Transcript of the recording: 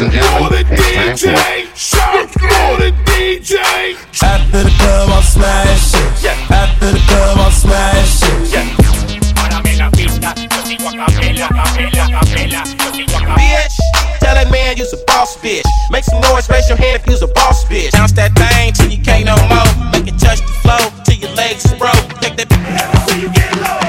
ladies and gentlemen, it's Shout the DJ. After the club, I'll smash Yeah. After the club, I'm smashing. Bitch, tell that man you's a boss bitch. Make some noise, raise your hand if you's a boss bitch. Bounce that thing till you can't no more. Make it touch the floor till your legs are broke. Take that. you get low.